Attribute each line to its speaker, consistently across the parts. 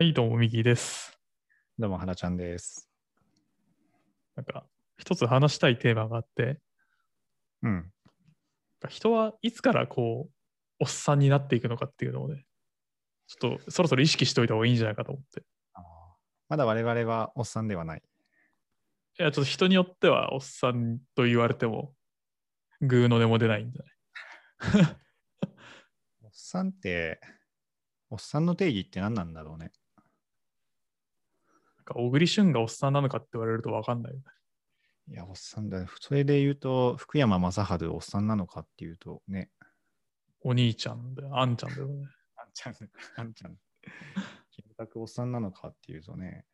Speaker 1: はい、どうも、右です。
Speaker 2: どうも、はらちゃんです。
Speaker 1: なんか、一つ話したいテーマがあって、
Speaker 2: うん。
Speaker 1: 人はいつからこう、おっさんになっていくのかっていうのをね、ちょっとそろそろ意識しておいた方がいいんじゃないかと思って。
Speaker 2: まだ我々はおっさんではない。
Speaker 1: いや、ちょっと人によってはおっさんと言われても、グーの音も出ないんじゃない？
Speaker 2: おっさんって、おっさんの定義って何なんだろうね。
Speaker 1: か小栗旬がおっさんなのかって言われると分かんないよね。
Speaker 2: いや、おっさんだね。それで言うと、福山雅治おっさんなのかっていうとね。
Speaker 1: お兄ちゃんで、あんちゃんだよね。
Speaker 2: あんちゃん、あんちゃん。キムタクおっさんなのかっていうとね。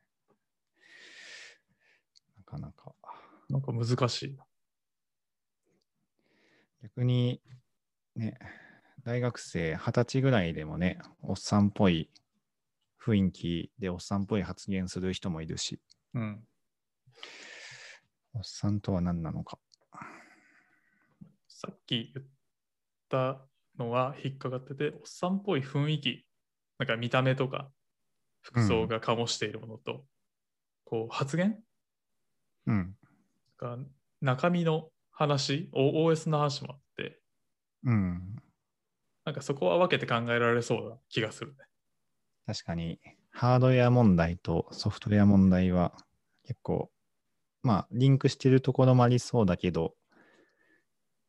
Speaker 2: なかなか。
Speaker 1: なんか難しい。
Speaker 2: 逆に、ね、大学生二十歳ぐらいでもね、おっさんっぽい雰囲気でおっさんっぽい発言する人もいるし、
Speaker 1: うん。
Speaker 2: おっさんとは何なのか。
Speaker 1: さっき言ったのは引っかかってて、おっさんっぽい雰囲気、なんか見た目とか服装が醸しているものと、こう発言？
Speaker 2: うん。
Speaker 1: が中身の話、OS の話もあって、
Speaker 2: うん。
Speaker 1: なんかそこは分けて考えられそうな気がするね。
Speaker 2: 確かに、ハードウェア問題とソフトウェア問題は結構、まあ、リンクしてるところもありそうだけど、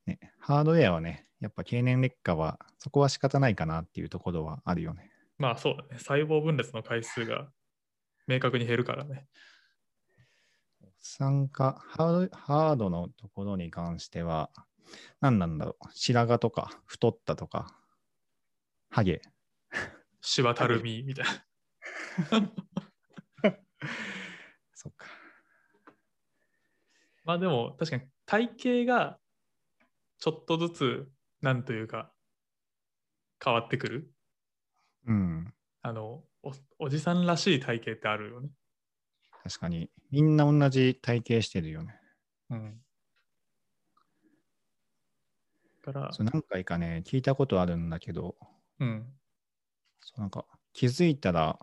Speaker 2: ね、ハードウェアはね、やっぱ経年劣化は、そこは仕方ないかなっていうところはあるよね。
Speaker 1: まあそうだね。細胞分裂の回数が明確に減るからね。
Speaker 2: 参加ハード、ハードのところに関しては、何なんだろう。白髪とか、太ったとか、ハゲ。
Speaker 1: 柴たるみみたいな。
Speaker 2: そっか。
Speaker 1: まあでも確かに体型がちょっとずつなんというか変わってくる。
Speaker 2: うん。
Speaker 1: あのおおじさんらしい体型ってあるよね。
Speaker 2: 確かに、みんな同じ体型してるよね。
Speaker 1: うん。だから、
Speaker 2: そう何回かね、聞いたことあるんだけど、
Speaker 1: うん。
Speaker 2: そうなんか気づいたら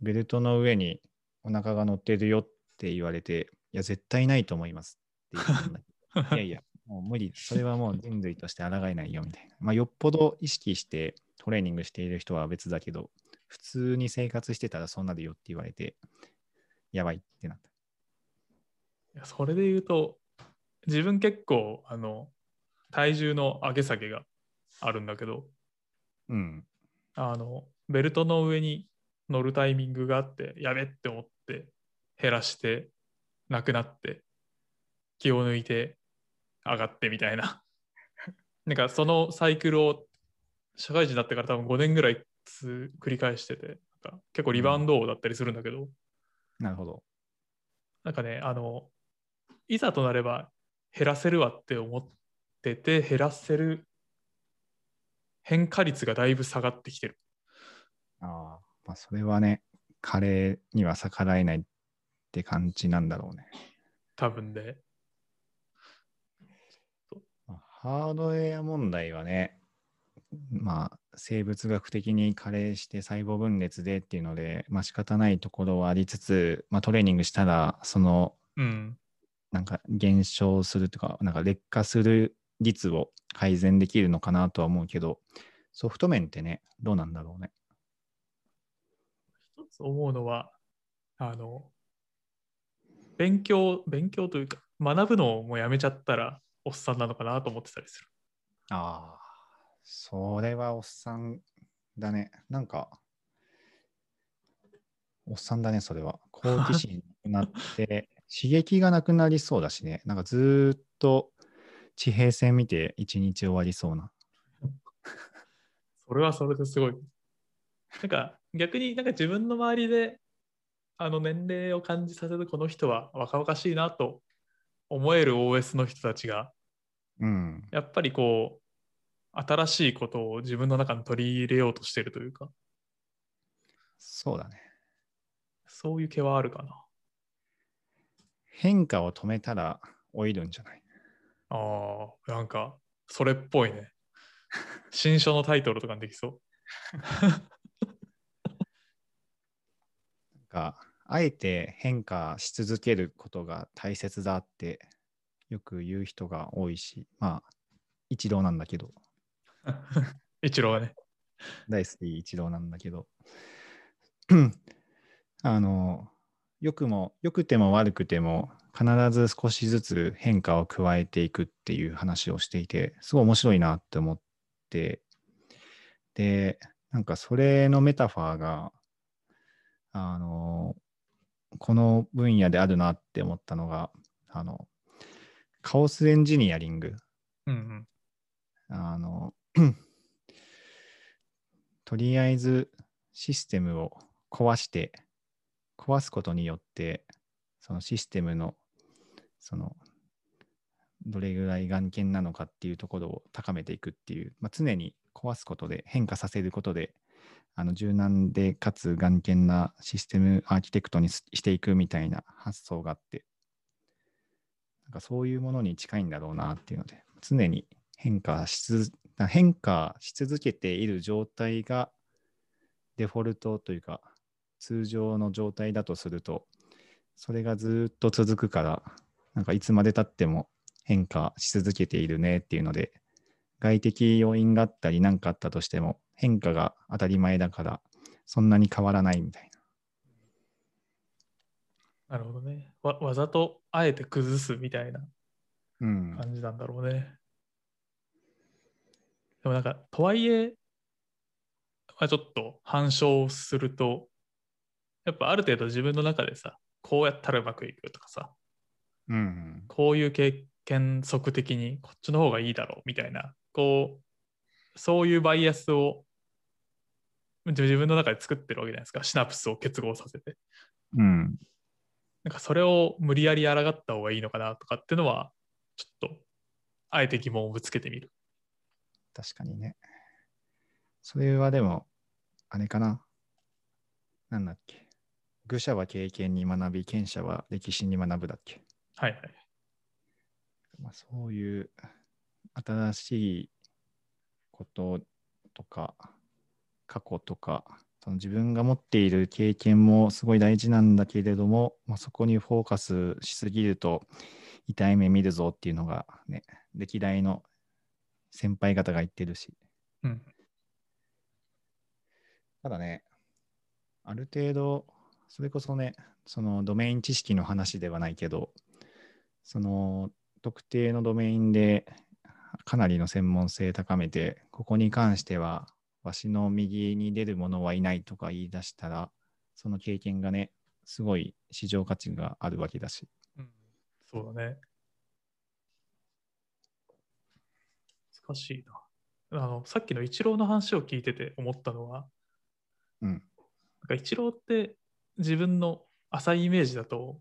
Speaker 2: ベルトの上にお腹が乗ってるよって言われて、いや、絶対ないと思いますって言ったんだけど、いやいや、もう無理、それはもう人類として抗えないよみたいな。まあ、よっぽど意識してトレーニングしている人は別だけど、普通に生活してたらそうなるよって言われて、やばいってなった。
Speaker 1: いやそれで言うと自分結構あの体重の上げ下げがあるんだけど
Speaker 2: うん。
Speaker 1: あのベルトの上に乗るタイミングがあってやべって思って減らしてなくなって気を抜いて上がってみたいな。なんかそのサイクルを社会人になってから多分5年ぐらいつ繰り返しててなんか結構リバウンド王だったりするんだけど、
Speaker 2: なるほど。
Speaker 1: なんかねあのいざとなれば減らせるわって思ってて減らせる変化率がだいぶ下がってきてる
Speaker 2: ああ、まあ、それはね、カレーには逆らえないって感じなんだろうね。
Speaker 1: 多分で
Speaker 2: まあハードウェア問題はね、まあ、生物学的に加齢して細胞分裂でっていうので、まあ仕方ないところはありつつ、まあトレーニングしたら、その、
Speaker 1: うん
Speaker 2: なんか減少するとか、なんか劣化する率を改善できるのかなとは思うけど、ソフト面ってね、どうなんだろうね。
Speaker 1: 思うのはあの勉強勉強というか学ぶのをもうやめちゃったらおっさんなのかなと思ってたりする
Speaker 2: ああ、それはおっさんだね。なんか、おっさんだね、それは。好奇心なくなって、刺激がなくなりそうだしね。なんかずーっと地平線見て一日終わりそうな。
Speaker 1: それはそれですごいなんか逆になんか自分の周りであの年齢を感じさせるこの人は若々しいなと思える OS の人たちが
Speaker 2: うん。
Speaker 1: やっぱりこう新しいことを自分の中に取り入れようとしてるというか
Speaker 2: そうだね。
Speaker 1: そういう気はあるかな
Speaker 2: 変化を止めたら老いるんじゃない？
Speaker 1: ああなんかそれっぽいね 新書のタイトルとかにできそう
Speaker 2: か、あえて変化し続けることが大切だってよく言う人が多いし、まあ、一郎なんだけど、
Speaker 1: 一郎はね。
Speaker 2: 大好き一郎なんだけど、あの、良くも、良くても悪くても、必ず少しずつ変化を加えていくっていう話をしていて、すごい面白いなって思って、で、なんかそれのメタファーが、あの、この分野であるなって思ったのが、あの、カオスエンジニアリング。
Speaker 1: うんうん。
Speaker 2: あの、とりあえずシステムを壊して、壊すことによって、そのシステムの、その、どれぐらい眼見なのかっていうところを高めていくっていう、まあ、常に壊すことで、変化させることで、あの柔軟でかつ眼見なシステムアーキテクトにしていくみたいな発想があって、なんかそういうものに近いんだろうなっていうので、常に変化し変化し続けている状態がデフォルトというか通常の状態だとするとそれがずっと続くからなんかいつまでたっても変化し続けているねっていうので外的要因があったり何かあったとしても変化が当たり前だからそんなに変わらないみたい
Speaker 1: なるほどね。わわざとあえて崩すみたいな
Speaker 2: な。うん。
Speaker 1: 感じなんだろうね。でもなんか、とはいえ、まあ、ちょっと反証すると、やっぱある程度自分の中でさ、こうやったらうまくいくとかさ、
Speaker 2: うん。
Speaker 1: こういう経験則的にこっちの方がいいだろうみたいな、こう、そういうバイアスを自分の中で作ってるわけじゃないですか、シナプスを結合させて。
Speaker 2: うん。
Speaker 1: なんかそれを無理やり抗った方がいいのかなとかっていうのは、ちょっと、あえて疑問をぶつけてみる。
Speaker 2: 確かにね。それはでも、あれかな。なんだっけ。愚者は経験に学び、賢者は歴史に学ぶだっけ。
Speaker 1: はいはい。
Speaker 2: まあ、そういう新しいこととか、過去とか、その自分が持っている経験もすごい大事なんだけれども、まあ、そこにフォーカスしすぎると痛い目見るぞっていうのがね、歴代の先輩方が言ってるし。
Speaker 1: うん。
Speaker 2: ただね、ある程度、それこそね、そのドメイン知識の話ではないけど、その特定のドメインでかなりの専門性高めて、ここに関しては、わしの右に出る者はいないとか言い出したら、その経験がね、すごい市場価値があるわけだし。
Speaker 1: うん、そうだね。難しいな。あの、さっきのイチローの話を聞いてて思ったのは、
Speaker 2: うん。
Speaker 1: なんかイチローって自分の浅いイメージだと、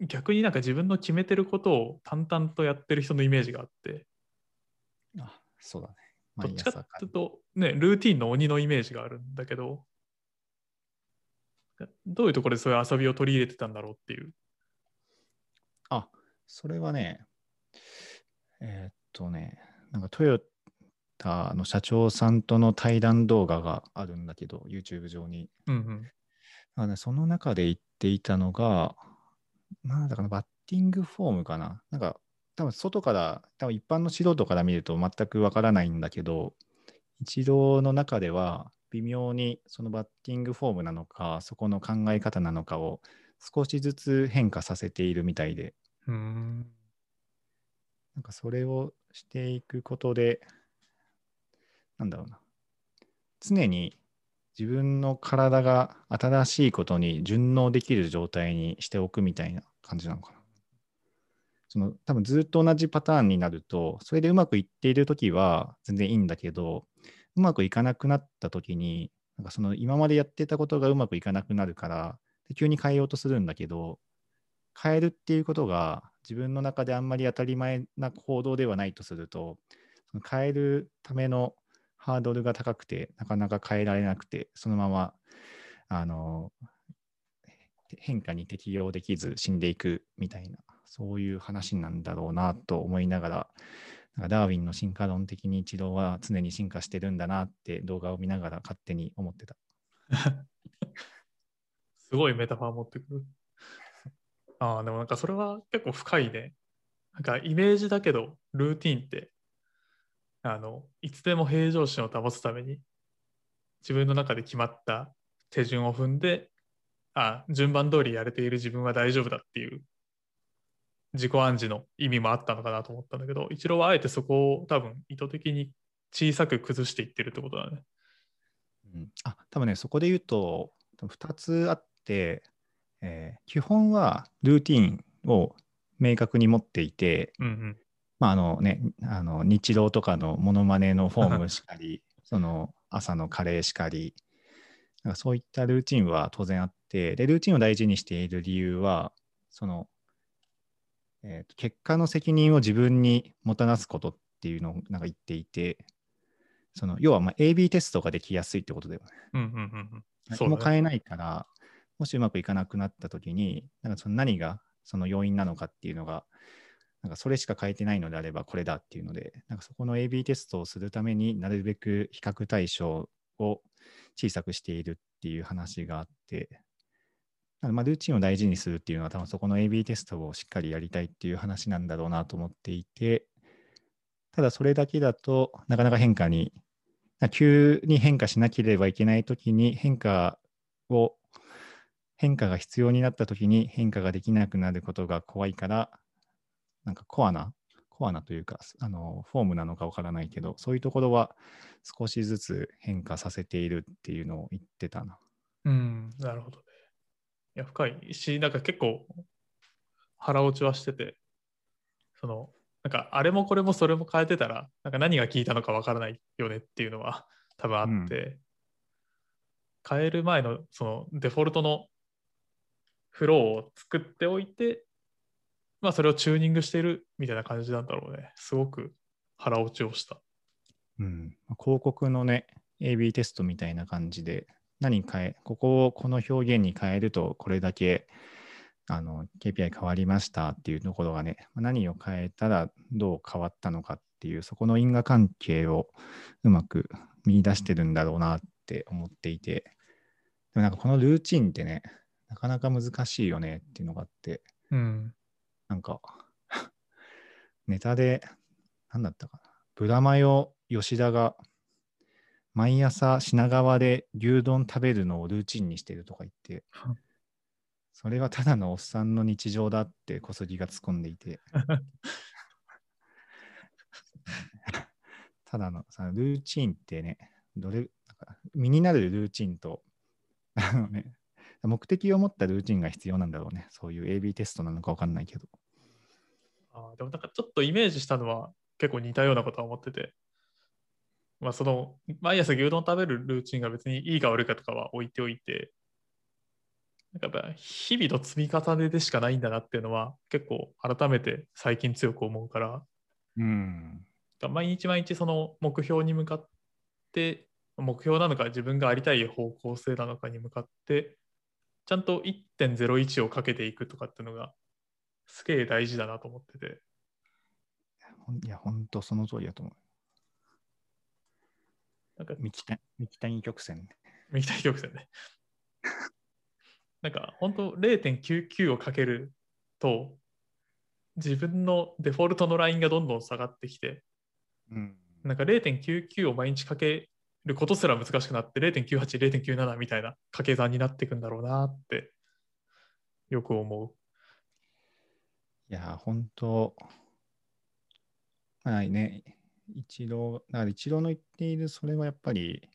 Speaker 1: 逆になんか自分の決めてることを淡々とやってる人のイメージがあって、
Speaker 2: あ、そうだね。
Speaker 1: どっちかっていうと、ね、ルーティンの鬼のイメージがあるんだけど、どういうところでそういう遊びを取り入れてたんだろうっていう。
Speaker 2: あ、それはね、えーっとね、なんかトヨタの社長さんとの対談動画があるんだけど、YouTube 上に。
Speaker 1: うんうん。
Speaker 2: あね、その中で言っていたのが、なんだかな、バッティングフォームかな。なんか、多分外から、多分一般の素人から見ると全くわからないんだけど、一郎の中では微妙にそのバッティングフォームなのか、そこの考え方なのかを少しずつ変化させているみたいで、
Speaker 1: うーん。
Speaker 2: なんかそれをしていくことで、なんだろうな。常に自分の体が新しいことに順応できる状態にしておくみたいな感じなのかな。その多分ずっと同じパターンになると、それでうまくいっているときは全然いいんだけど、うまくいかなくなったときに、なんかその今までやってたことがうまくいかなくなるから、急に変えようとするんだけど、変えるっていうことが自分の中であんまり当たり前な行動ではないとすると、その変えるためのハードルが高くて、なかなか変えられなくて、そのままあの変化に適応できず死んでいくみたいな、そういう話なんだろうなと思いながら、なんかダーウィンの進化論的に一郎は常に進化してるんだなって動画を見ながら勝手に思ってた。
Speaker 1: すごいメタファー持ってくる。ああ、でもなんかそれは結構深いね。なんかイメージだけど、ルーティンって、あの、いつでも平常心を保つために、自分の中で決まった手順を踏んで、あ順番通りやれている自分は大丈夫だっていう自己暗示の意味もあったのかなと思ったんだけど、一郎はあえてそこを多分意図的に小さく崩していってるってことだね。
Speaker 2: うん、あ多分ね、そこで言うと、2つあって、えー基本はルーティンを明確に持っていて、
Speaker 1: うんうん。
Speaker 2: まああのね、あの日露とかのモノマネのフォームしかり、その朝のカレーしかり、なんかそういったルーティンは当然あって、で、ルーティンを大事にしている理由は、その、えーと結果の責任を自分にもたらすことっていうのをなんか言っていて、その要はまあ AB テストができやすいってことだよね。
Speaker 1: うんうんうんうん。
Speaker 2: 何
Speaker 1: そうだね
Speaker 2: も変えないから、もしうまくいかなくなったときに、なんかその何がその要因なのかっていうのが、なんかそれしか変えてないのであればこれだっていうので、なんかそこの AB テストをするためになるべく比較対象を小さくしているっていう話があって、まあルーチンを大事にするっていうのは多分そこの AB テストをしっかりやりたいっていう話なんだろうなと思っていて、ただそれだけだとなかなか変化に急に変化しなければいけないときに変化を変化が必要になったときに変化ができなくなることが怖いからなんかコアなコアなというかあのフォームなのかわからないけどそういうところは少しずつ変化させているっていうのを言ってたな。
Speaker 1: うん、なるほど。や、深いし、なんか結構腹落ちはしてて、その、なんかあれもこれもそれも変えてたら、なんか何が効いたのかわからないよねっていうのは多分あって、変える前のそのデフォルトのフローを作っておいて、まあそれをチューニングしているみたいな感じなんだろうね。すごく腹落ちをした。
Speaker 2: うん、広告のね AB テストみたいな感じで何変えここをこの表現に変えるとこれだけあの KPI 変わりましたっていうところがねまあ何を変えたらどう変わったのかっていうそこの因果関係をうまく見出してるんだろうなって思っていてでもなんかこのルーチンってねなかなか難しいよねっていうのがあって
Speaker 1: うん。
Speaker 2: なんか、ネタで、なんだったかな。ブラマヨ吉田が、毎朝品川で牛丼食べるのをルーチンにしてるとか言って
Speaker 1: うん、
Speaker 2: それはただのおっさんの日常だって小杉が突っ込んでいて、ただのさルーチンってね、どれ、なんか身になるルーチンと、あのね、目的を持ったルーチンが必要なんだろうね。そういう AB テストなのかわかんないけど。
Speaker 1: あーでもなんかちょっとイメージしたのは結構似たようなことは思ってて、まあその毎朝牛丼食べるルーチンが別にいいか悪いかとかは置いておいて、なんかやっぱ日々の積み重ねでしかないんだなっていうのは結構改めて最近強く思うから、
Speaker 2: うん。
Speaker 1: 毎日毎日その目標に向かって、目標なのか自分がありたい方向性なのかに向かって、ちゃんと1.01をかけていくとかっていうのがすげえ大事だなと思ってて。
Speaker 2: いや、ほんとその通りだと思う。
Speaker 1: なんか
Speaker 2: 三木谷三木谷曲線。
Speaker 1: ね。なんか本当0.99をかけると自分のデフォルトのラインがどんどん下がってきて
Speaker 2: うん。
Speaker 1: なんか0.99を毎日かけることすら難しくなって0.98、0.97みたいな掛け算になっていくんだろうなってよく思
Speaker 2: いや、ほんと、まあね、一郎、だから一郎の言っているそれはやっぱり、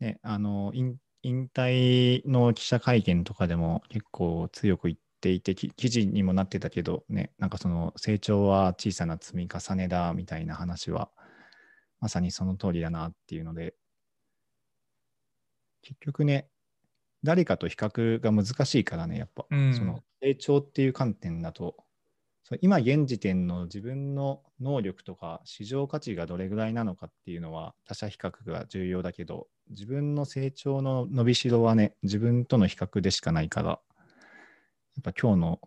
Speaker 2: ね、あの、引引退の記者会見とかでも結構強く言っていて、き記事にもなってたけど、ね、なんかその成長は小さな積み重ねだみたいな話は、まさにその通りだなっていうので、結局ね、誰かと比較が難しいからね、やっぱ、
Speaker 1: うん。
Speaker 2: その成長っていう観点だと、今現時点の自分の能力とか市場価値がどれぐらいなのかっていうのは他者比較が重要だけど自分の成長の伸びしろはね自分との比較でしかないからやっぱ今日の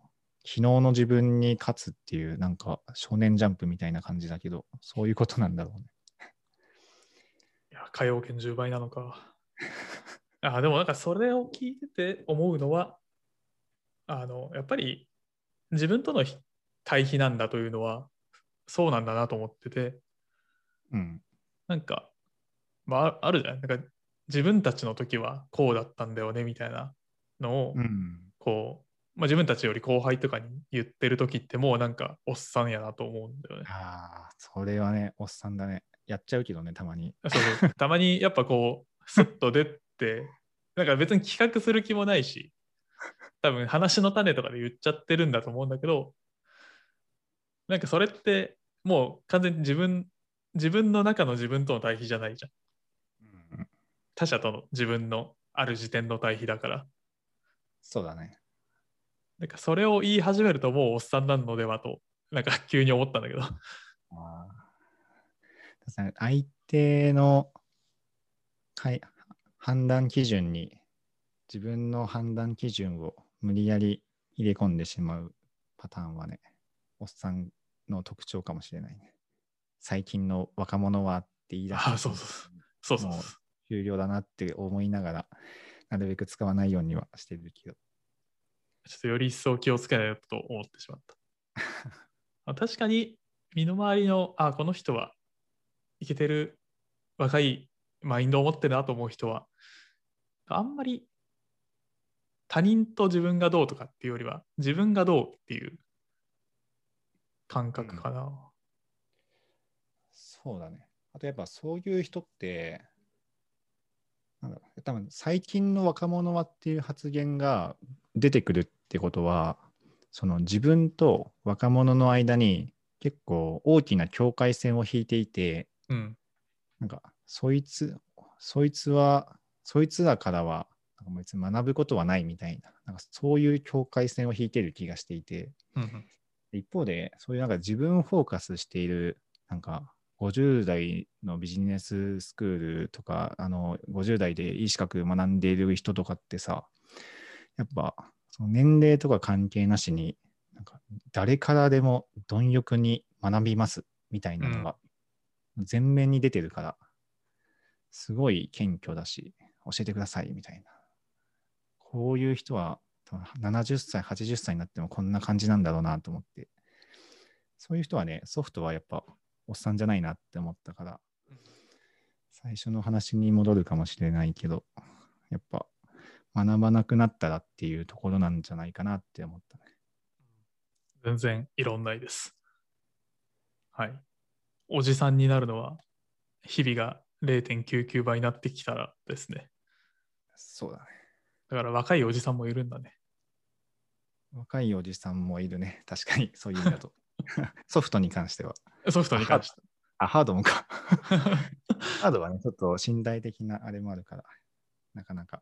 Speaker 2: 昨日の自分に勝つっていうなんか少年ジャンプみたいな感じだけどそういうことなんだろうね。
Speaker 1: いや、火曜券10倍なのか。あでもなんかそれを聞いてて思うのは、あの、やっぱり自分とのひ対比なんだというのは、そうなんだなと思ってて、
Speaker 2: うん。
Speaker 1: なんか、まあ、あるじゃん。なんか自分たちの時はこうだったんだよねみたいなのを、
Speaker 2: うん。
Speaker 1: こう、まあ、自分たちより後輩とかに言ってる時ってもうなんかおっさんやなと思うんだよね。
Speaker 2: ああ、それはね、おっさんだね。やっちゃうけどね、たまに。
Speaker 1: そうそう たまにやっぱこう、スッと出て、なんか別に企画する気もないし、多分話の種とかで言っちゃってるんだと思うんだけど、なんかそれってもう完全に自分、自分の中の自分との対比じゃないじゃん。
Speaker 2: うん、
Speaker 1: 他者との自分のある時点の対比だから。
Speaker 2: そうだね。
Speaker 1: なんかそれを言い始めるともうおっさんなのではと、なんか急に思ったんだけど。
Speaker 2: あ相手のかい判断基準に自分の判断基準を無理やり入れ込んでしまうパターンはね、おっさんの特徴かもしれないね。最近の若者はって言い出して
Speaker 1: あそうそうそうそう
Speaker 2: もう終了だなって思いながら、なるべく使わないようにはしてるけど。
Speaker 1: ちょっとより一層気をつけないと思ってしまった。あ 確かに身の回りの、あ、この人はいけてる若いマインドを持ってるなと思う人は、あんまり他人と自分がどうとかっていうよりは、自分がどうっていう感覚かな。
Speaker 2: そうだね。あとやっぱそういう人って、なんだろう多分最近の若者はっていう発言が出てくるってことは、その自分と若者の間に結構大きな境界線を引いていて、
Speaker 1: うん。
Speaker 2: なんかそいつ、そいつは、そいつらからはなんか別に学ぶことはないみたいな、なんかそういう境界線を引いてる気がしていて、
Speaker 1: うんうん
Speaker 2: 一方で、そういうなんか自分フォーカスしている、なんか50代のビジネススクールとか、あの50代でいい資格学んでいる人とかってさ、やっぱその年齢とか関係なしに、なんか誰からでも貪欲に学びますみたいなのが前面に出てるから、すごい謙虚だし、教えてくださいみたいな。こういう人は70歳、80歳になってもこんな感じなんだろうなと思って、そういう人はね、ソフトはやっぱおっさんじゃないなって思ったから、最初の話に戻るかもしれないけど、やっぱ学ばなくなったらっていうところなんじゃないかなって思ったね。
Speaker 1: 全然異論ないです。はい。おじさんになるのは、日々が0.99倍になってきたらですね。
Speaker 2: そうだね。
Speaker 1: だから若いおじさんもいるんだね。
Speaker 2: 若いおじさんもいるね。確かに、そういう意味だと。ソフトに関しては。
Speaker 1: ソフトに関して。
Speaker 2: あ、ハードもか。ハードはね、ちょっと身体的なあれもあるから、なかなか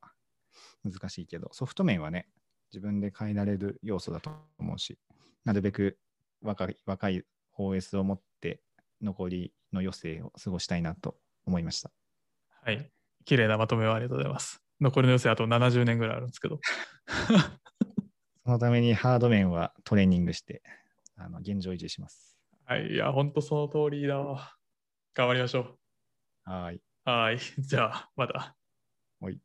Speaker 2: 難しいけど、ソフト面はね、自分で変えられる要素だと思うし、なるべく若い若い OS を持って残りの余生を過ごしたいなと思いました。
Speaker 1: はい。綺麗なまとめをありがとうございます。残りの余生あと70年ぐらいあるんですけど。
Speaker 2: そのためにハード面はトレーニングして、あの現状維持します。
Speaker 1: はい。いや、ほんとその通りだわ。頑張りましょ
Speaker 2: はい。
Speaker 1: う。はい。じゃあ、また。
Speaker 2: はい